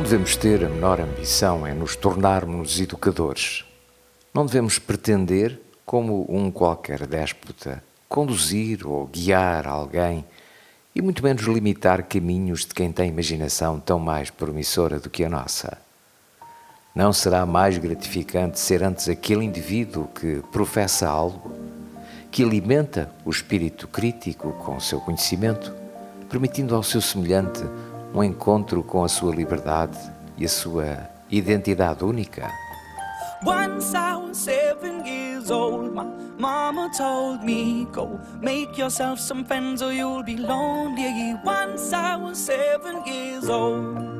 Não devemos ter a menor ambição em nos tornarmos educadores. Não devemos pretender, como um qualquer déspota, conduzir ou guiar alguém e muito menos limitar caminhos de quem tem imaginação tão mais promissora do que a nossa. Não será mais gratificante ser antes aquele indivíduo que professa algo, que alimenta o espírito crítico com o seu conhecimento, permitindo ao seu semelhante um encontro com a sua liberdade e a sua identidade única. Once I was seven years old, my mama told me, Go make yourself some friends or you'll be lonely. Once I was seven years old.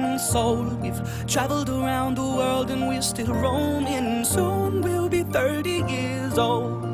Been sold. We've traveled around the world and we're still roaming. Soon we'll be 30 years old.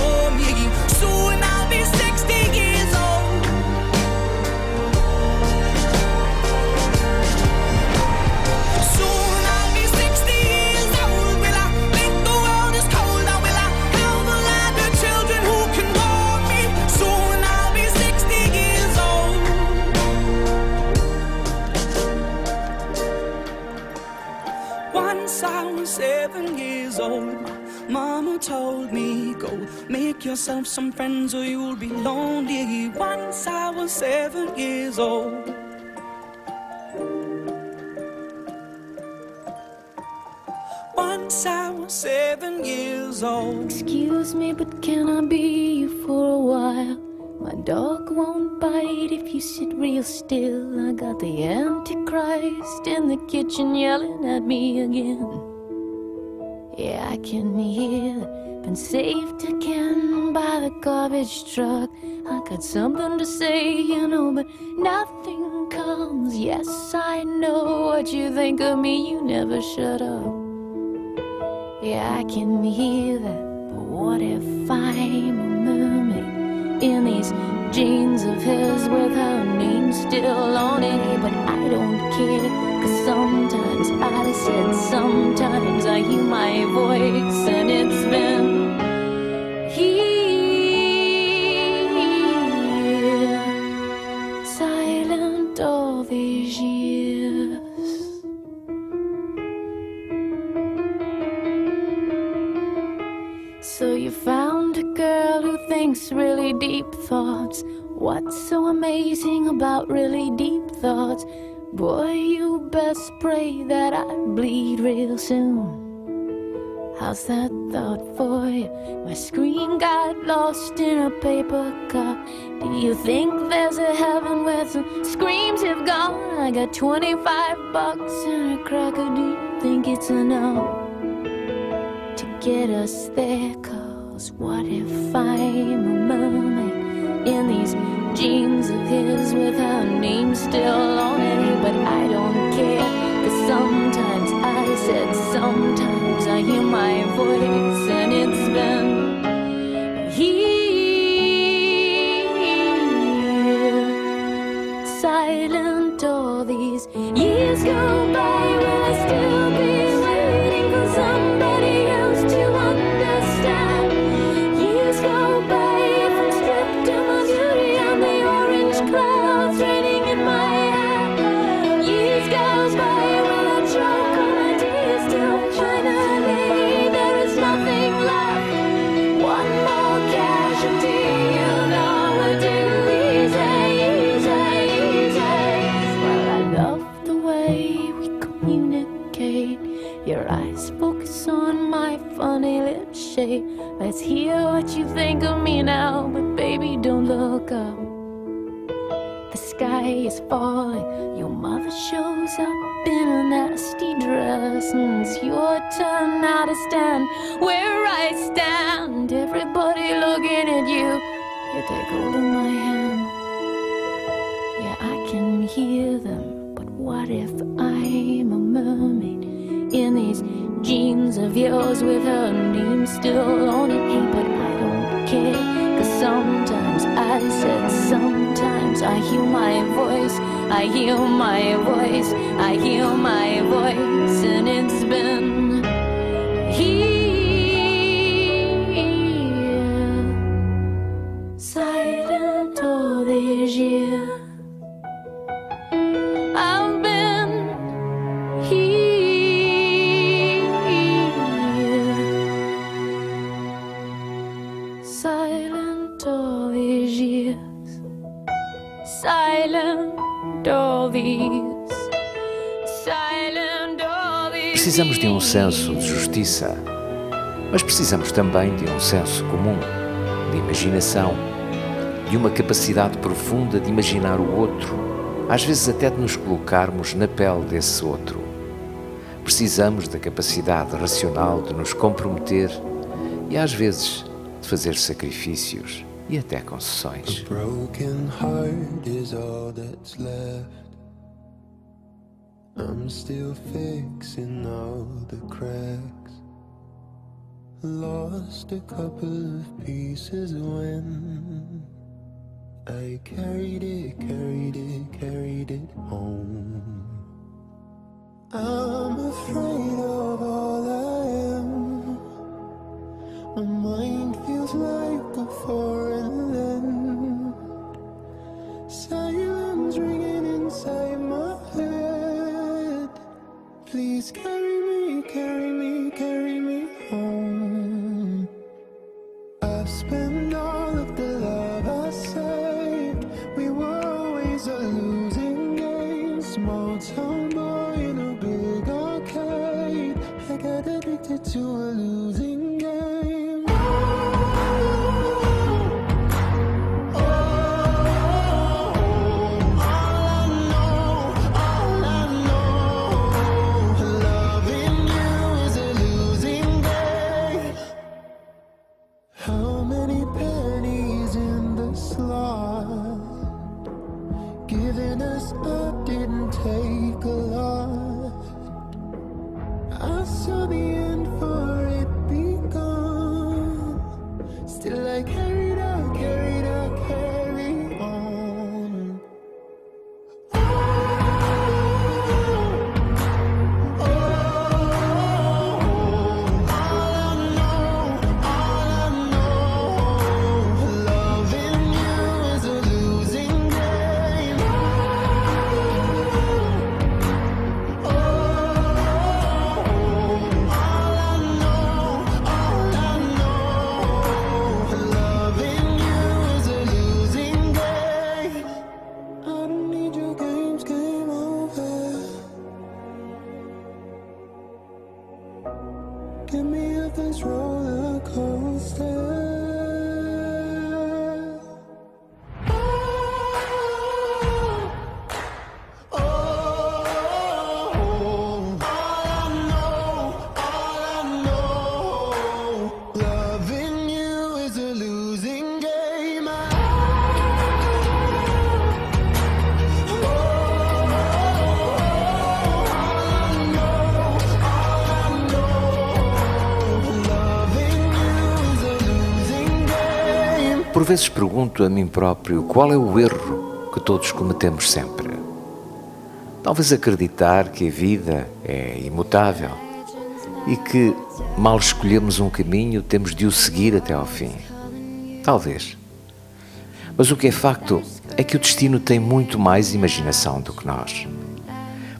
old. Mama told me, go make yourself some friends or you'll be lonely. Once I was seven years old. Once I was seven years old. Excuse me, but can I be you for a while? My dog won't bite if you sit real still. I got the Antichrist in the kitchen yelling at me again. Yeah, I can hear been saved again by the garbage truck. I got something to say, you know, but nothing comes. Yes, I know what you think of me, you never shut up. Yeah, I can hear that, but what if I'm a mermaid in these jeans of his with her name still on it? But I don't care, cause sometimes I said, sometimes I hear my voice, and it's been here, silent all these years. Really deep thoughts. What's so amazing about really deep thoughts? Boy, you best pray that I bleed real soon. How's that thought for you? My screen got lost in a paper cup. Do you think there's a heaven where some screams have gone? I got 25 bucks and a cracker. Do you think it's enough? to get us there. What if I'm a mermaid in these jeans of his with her name still on it? But I don't care. Cause sometimes I said, sometimes I hear my voice, and it's been here silent all these years go by will I still be waiting for somebody hear what you think of me now, but baby, don't look up. The sky is falling. Your mother shows up in a nasty dress. And it's your turn now to stand where I stand. Everybody looking at you. You take hold of my hand. Yeah, I can hear them. But what if I'm a mermaid in these jeans of yours with her name still on it? Hey, but I don't care. Cause sometimes I said, sometimes I hear my voice. I hear my voice. I hear my voice. And it's been senso de justiça, mas precisamos também de um senso comum, de imaginação, de uma capacidade profunda de imaginar o outro, às vezes até de nos colocarmos na pele desse outro. Precisamos da capacidade racional de nos comprometer e, às vezes, de fazer sacrifícios e até concessões. I'm still fixing all the cracks. Lost a couple of pieces when I carried it, carried it, carried it home. I'm afraid of all I am. My mind feels like a foreign land. Silence vezes pergunto a mim próprio qual é o erro que todos cometemos sempre. Talvez acreditar que a vida é imutável e que, mal escolhemos um caminho, temos de o seguir até ao fim. Talvez. Mas o que é facto é que o destino tem muito mais imaginação do que nós.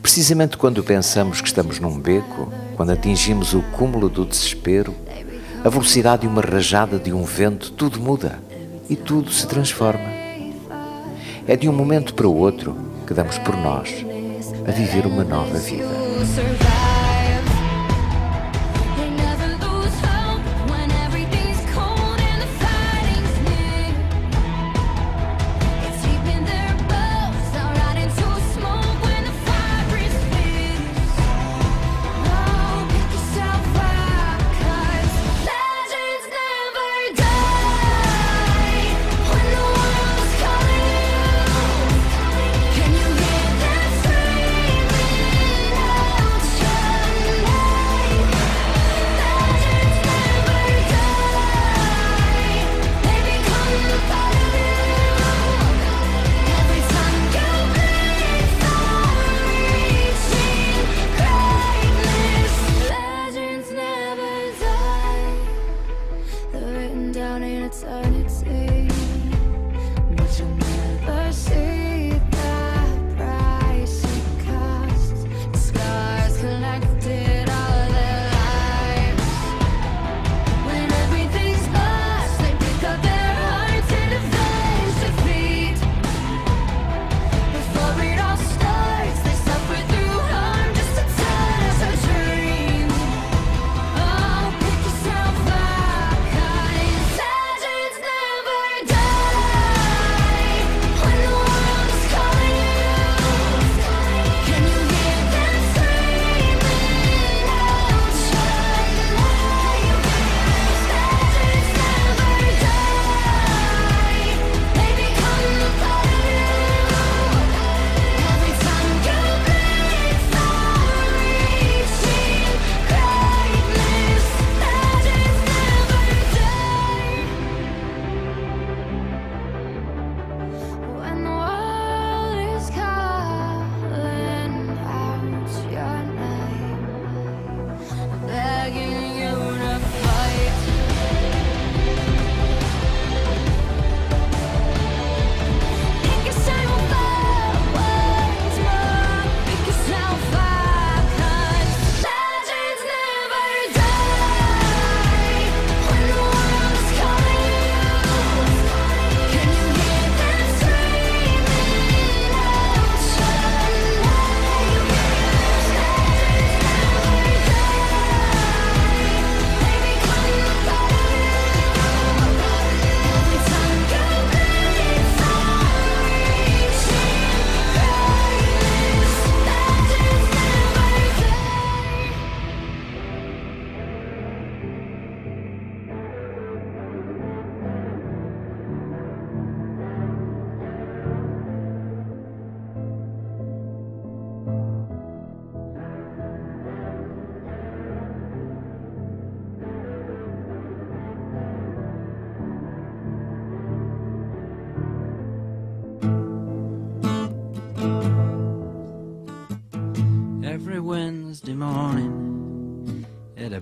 Precisamente quando pensamos que estamos num beco, quando atingimos o cúmulo do desespero, a velocidade de uma rajada de um vento, tudo muda e tudo se transforma. É de um momento para o outro que damos por nós a viver uma nova vida.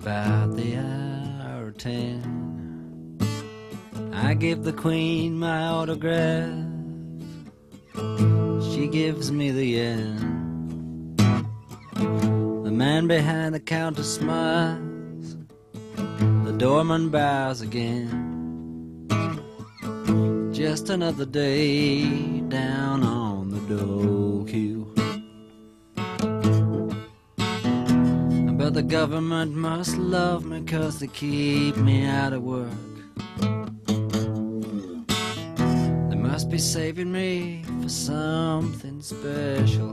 About the hour ten. I give the Queen my autograph. She gives me the end. The man behind the counter smiles. The doorman bows again. Just another day down on the dole queue. The government must love me cause they keep me out of work. They must be saving me for something special.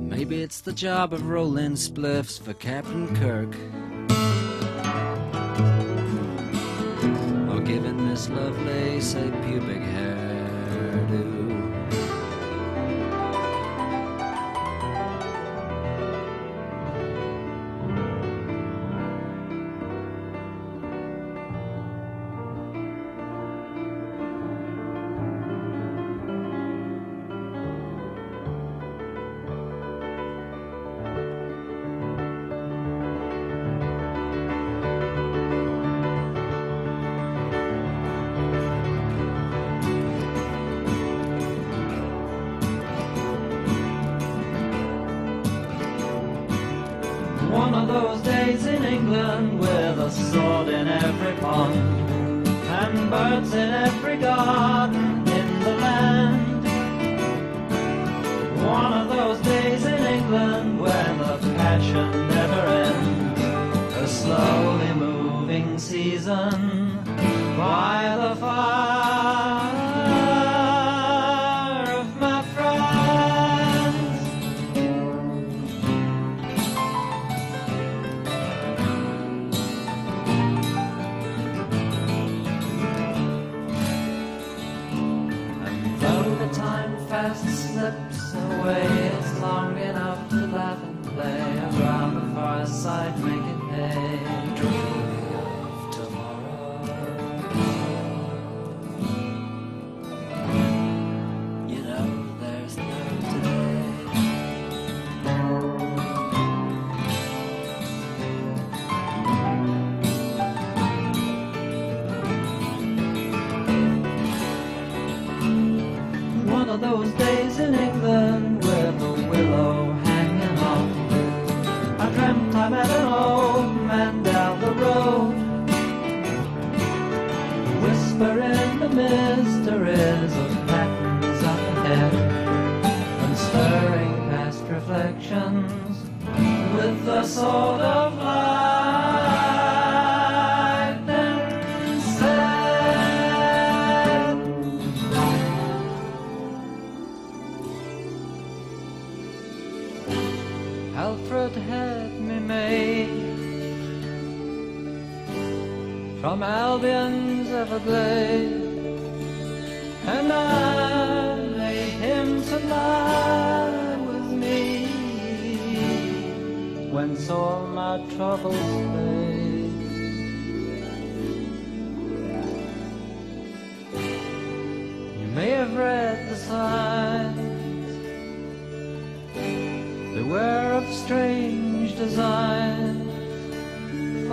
Maybe it's the job of rolling spliffs for Captain Kirk. Or giving Miss Lovelace a pubic hairdo. Days in England with a sword in every pond and birds in every garden from Albion's Everglade, and I made him to lie with me when all my troubles fade. You may have read the signs. Beware of strange designs. The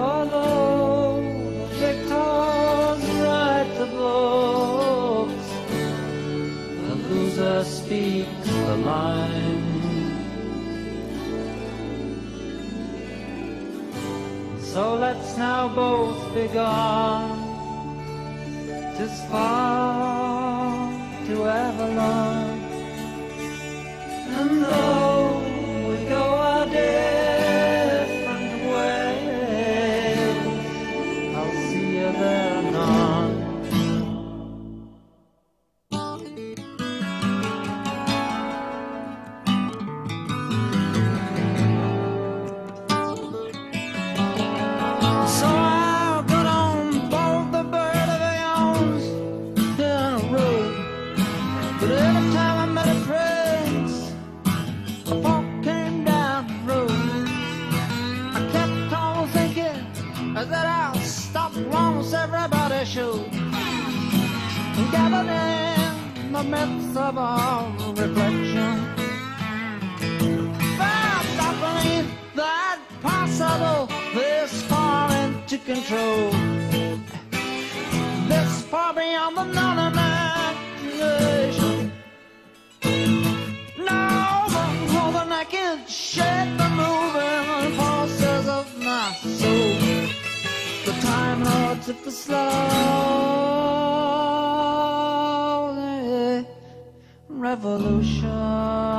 Loser speaks the line. So let's now both be gone. Tis far to Avalon. And though the myths of all reflection. But I believe that possible this far into control. This far beyond the non- imagination. No, the holding I can shake the moving forces of my soul. The time lords of the slow. Revolution.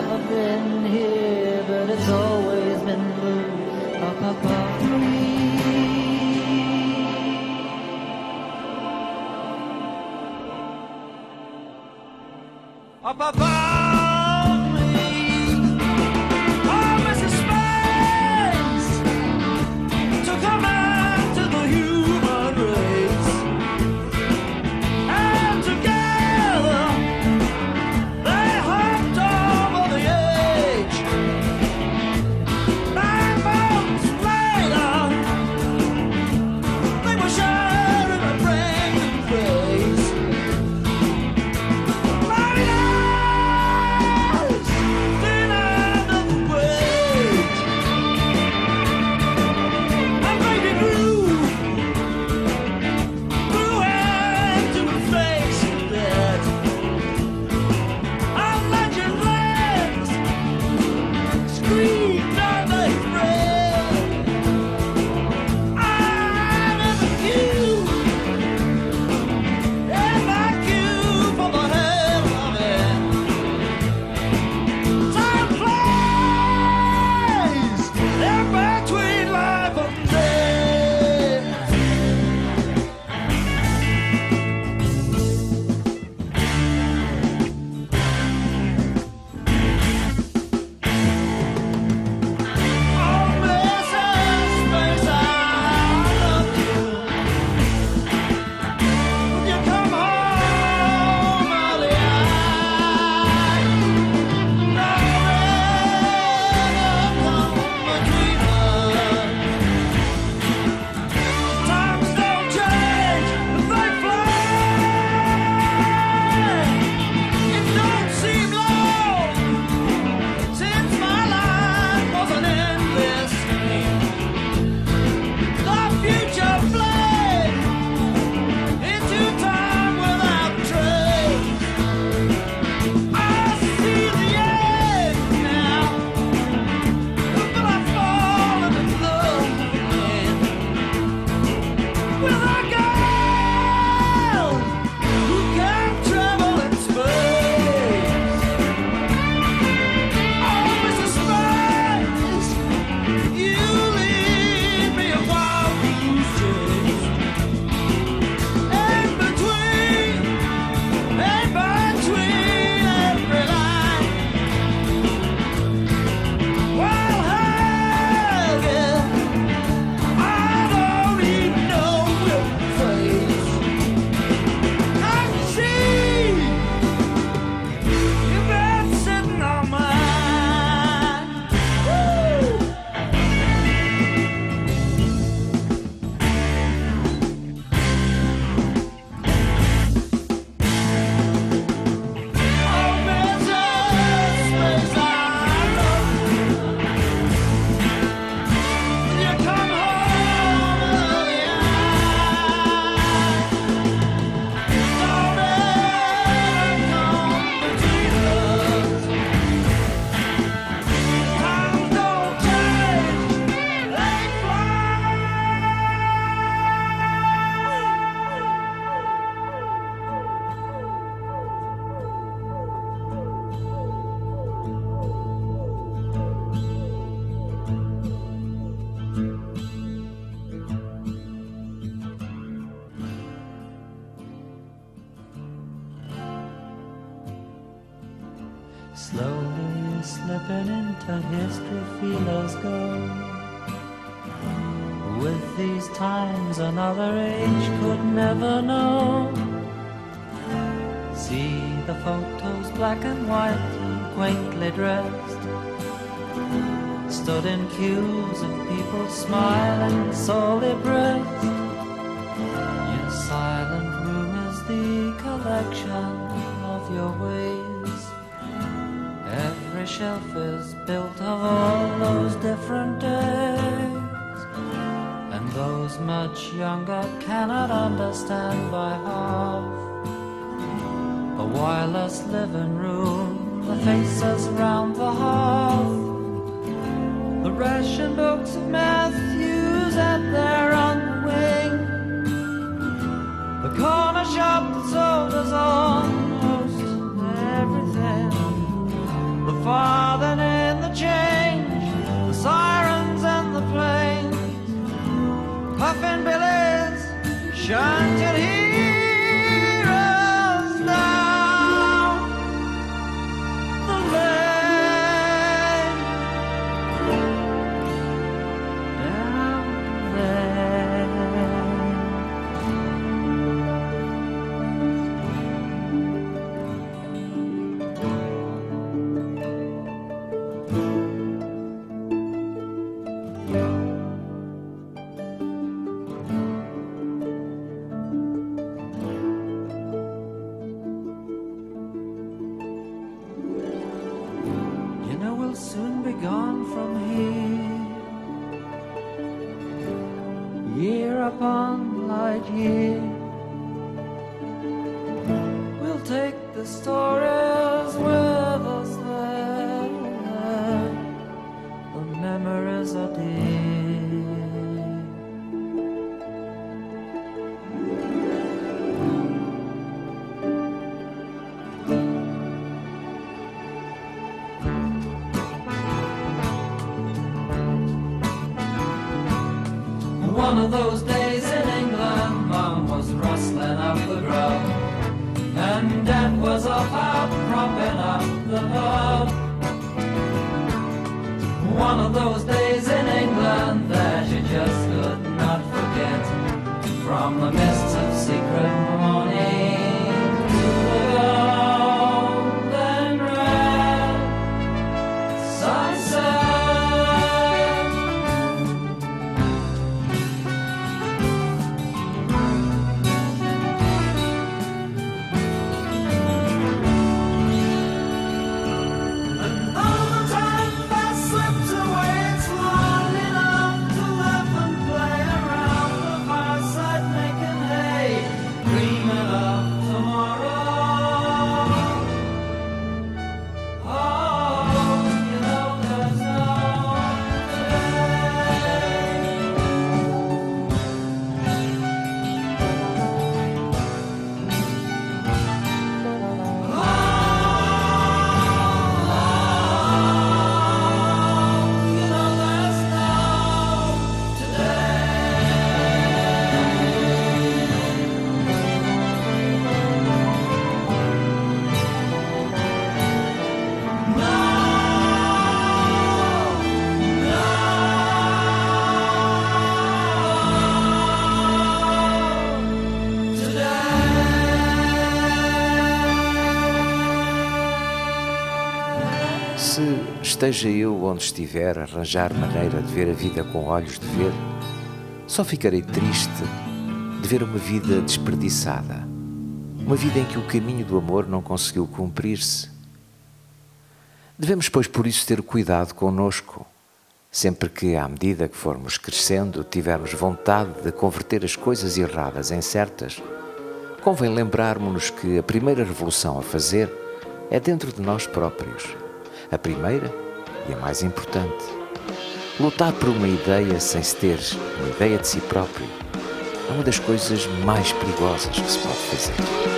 never been here, but it's always been blue up above me. The history feelers go. With these times, another age could never know. See the photos, black and white, and quaintly dressed. Stood in queues of people smiling, sorely pressed. Your silent room is the collection of your ways. Shelf is built of all those different days. And those much younger cannot understand by half. A wireless living room, the faces round the hearth. The ration books of Matthews esteja eu onde estiver arranjar maneira de ver a vida com olhos de ver, só ficarei triste de ver uma vida desperdiçada. Uma vida em que o caminho do amor não conseguiu cumprir-se. Devemos, pois, por isso ter cuidado conosco. Sempre que, à medida que formos crescendo, tivermos vontade de converter as coisas erradas em certas, convém lembrarmos-nos que a primeira revolução a fazer é dentro de nós próprios. A primeira e a mais importante. Lutar por uma ideia sem se ter uma ideia de si próprio é uma das coisas mais perigosas que se pode fazer.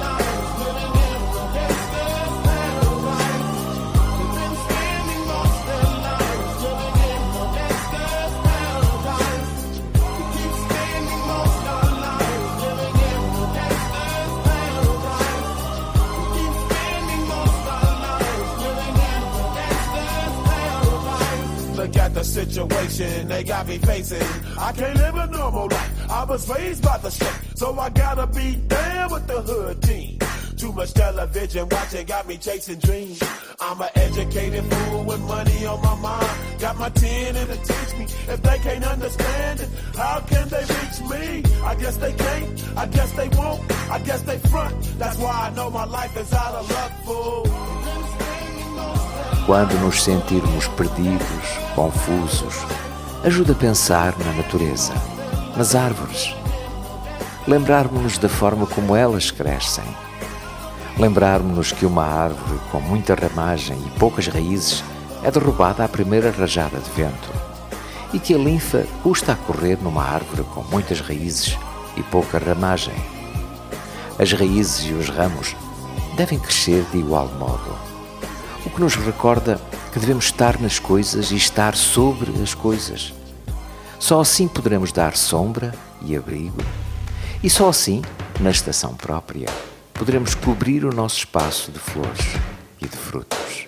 Situation they got me facing. I can't live a normal life. I was raised by the state, so I gotta be down with the hood team. Too much television watching got me chasing dreams. I'm an educated fool with money on my mind. Got my tin and it teach me. If they can't understand it, how can they reach me? I guess they can't. I guess they won't. I guess they front. That's why I know my life is out of luck, fool. Quando nos sentirmos perdidos, confusos, ajuda a pensar na natureza, nas árvores. Lembrarmos-nos da forma como elas crescem. Lembrarmos-nos que uma árvore com muita ramagem e poucas raízes é derrubada à primeira rajada de vento. E que a linfa custa a correr numa árvore com muitas raízes e pouca ramagem. As raízes e os ramos devem crescer de igual modo o que nos recorda que devemos estar nas coisas e estar sobre as coisas. Só assim poderemos dar sombra e abrigo, e só assim, na estação própria, poderemos cobrir o nosso espaço de flores e de frutos.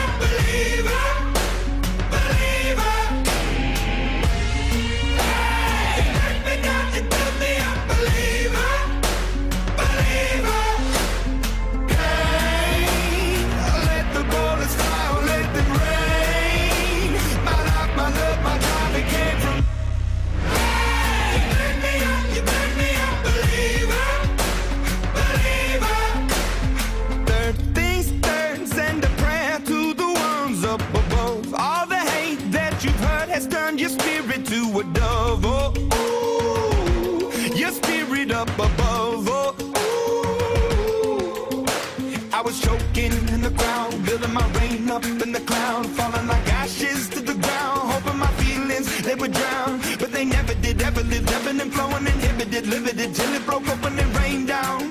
up, flowing, inhibited, limited till it broke up and rained down.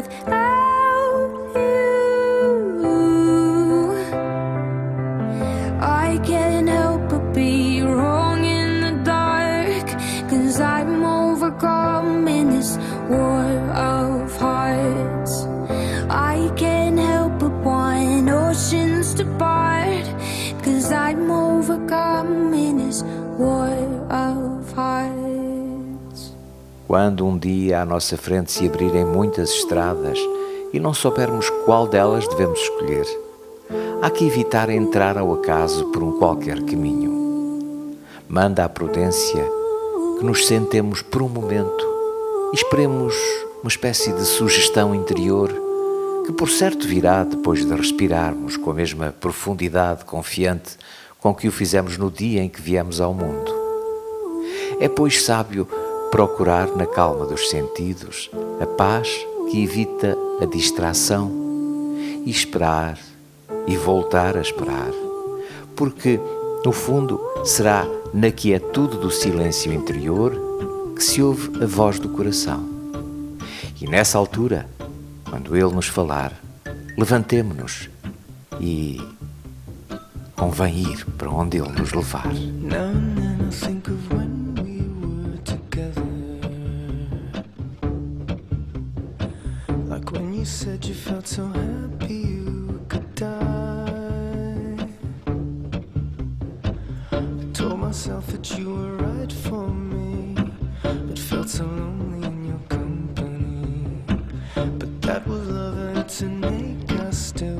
die Quando um dia à nossa frente se abrirem muitas estradas e não soubermos qual delas devemos escolher, há que evitar entrar ao acaso por um qualquer caminho. Manda a prudência que nos sentemos por um momento e esperemos uma espécie de sugestão interior que, por certo, virá depois de respirarmos com a mesma profundidade confiante com que o fizemos no dia em que viemos ao mundo. É, pois, sábio procurar na calma dos sentidos a paz que evita a distração e esperar e voltar a esperar, porque, no fundo, será na quietude do silêncio interior que se ouve a voz do coração. E nessa altura, quando Ele nos falar, levantemo-nos e convém ir para onde Ele nos levar. Now and then still